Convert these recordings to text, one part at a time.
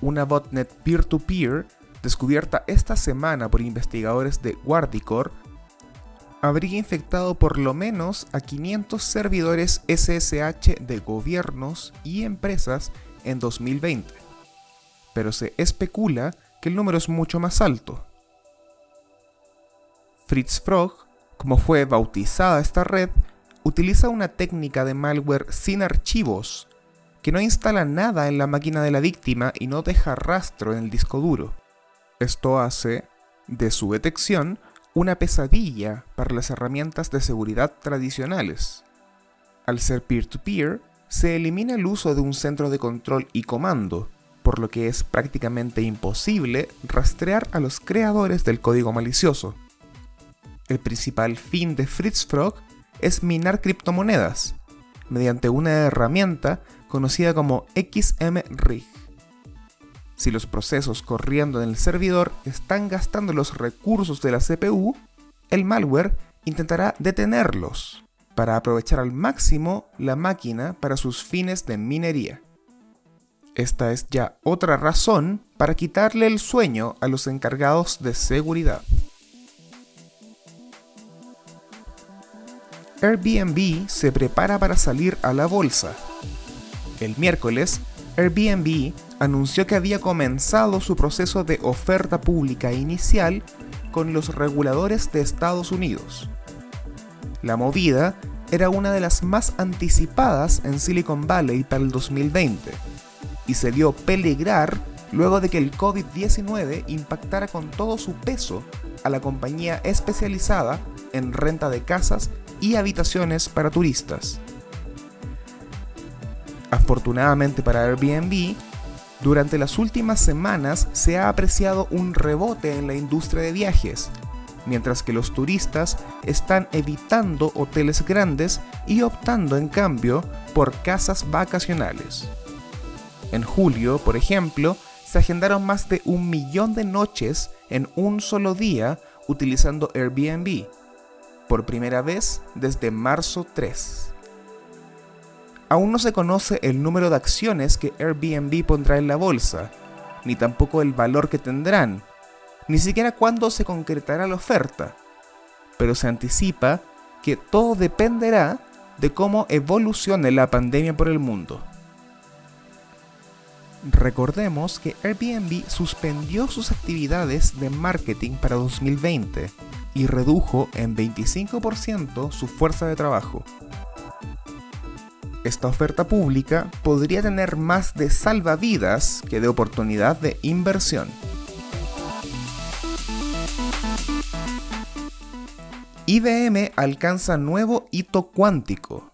Una botnet peer-to-peer descubierta esta semana por investigadores de Guardicore habría infectado por lo menos a 500 servidores SSH de gobiernos y empresas en 2020. Pero se especula que el número es mucho más alto. Fritz Frog, como fue bautizada esta red, utiliza una técnica de malware sin archivos, que no instala nada en la máquina de la víctima y no deja rastro en el disco duro. Esto hace de su detección una pesadilla para las herramientas de seguridad tradicionales. Al ser peer-to-peer, se elimina el uso de un centro de control y comando, por lo que es prácticamente imposible rastrear a los creadores del código malicioso. El principal fin de Fritz Frog es minar criptomonedas, mediante una herramienta conocida como XMRig. Si los procesos corriendo en el servidor están gastando los recursos de la CPU, el malware intentará detenerlos para aprovechar al máximo la máquina para sus fines de minería. Esta es ya otra razón para quitarle el sueño a los encargados de seguridad. Airbnb se prepara para salir a la bolsa. El miércoles, Airbnb anunció que había comenzado su proceso de oferta pública inicial con los reguladores de Estados Unidos. La movida era una de las más anticipadas en Silicon Valley para el 2020 y se dio peligrar luego de que el COVID-19 impactara con todo su peso a la compañía especializada en renta de casas y habitaciones para turistas. Afortunadamente para Airbnb, durante las últimas semanas se ha apreciado un rebote en la industria de viajes, mientras que los turistas están evitando hoteles grandes y optando en cambio por casas vacacionales. En julio, por ejemplo, se agendaron más de un millón de noches en un solo día utilizando Airbnb, por primera vez desde marzo 3. Aún no se conoce el número de acciones que Airbnb pondrá en la bolsa, ni tampoco el valor que tendrán, ni siquiera cuándo se concretará la oferta, pero se anticipa que todo dependerá de cómo evolucione la pandemia por el mundo. Recordemos que Airbnb suspendió sus actividades de marketing para 2020 y redujo en 25% su fuerza de trabajo. Esta oferta pública podría tener más de salvavidas que de oportunidad de inversión. IBM alcanza nuevo hito cuántico.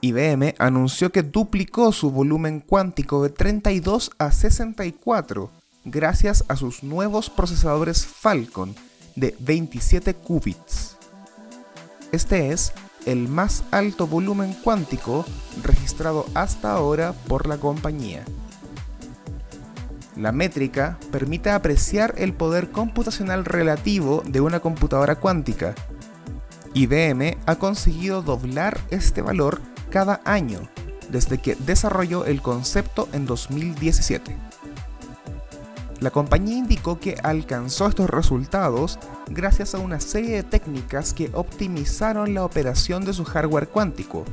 IBM anunció que duplicó su volumen cuántico de 32 a 64 gracias a sus nuevos procesadores Falcon de 27 qubits. Este es el más alto volumen cuántico registrado hasta ahora por la compañía. La métrica permite apreciar el poder computacional relativo de una computadora cuántica. IBM ha conseguido doblar este valor cada año desde que desarrolló el concepto en 2017. La compañía indicó que alcanzó estos resultados gracias a una serie de técnicas que optimizaron la operación de su hardware cuántico.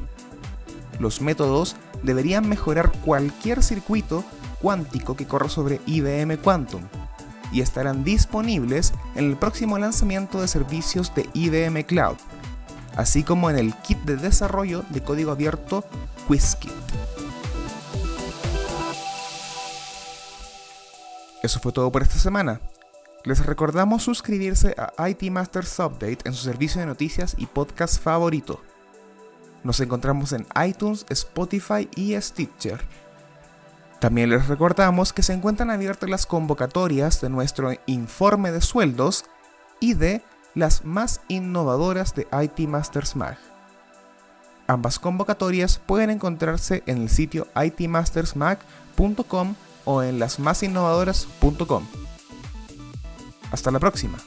Los métodos deberían mejorar cualquier circuito cuántico que corra sobre IBM Quantum y estarán disponibles en el próximo lanzamiento de servicios de IBM Cloud, así como en el kit de desarrollo de código abierto QuizKit. Eso fue todo por esta semana. Les recordamos suscribirse a IT Masters Update en su servicio de noticias y podcast favorito. Nos encontramos en iTunes, Spotify y Stitcher. También les recordamos que se encuentran abiertas las convocatorias de nuestro informe de sueldos y de las más innovadoras de IT Masters Mag. Ambas convocatorias pueden encontrarse en el sitio itmastersmag.com o en lasmasinnovadoras.com. Hasta la próxima.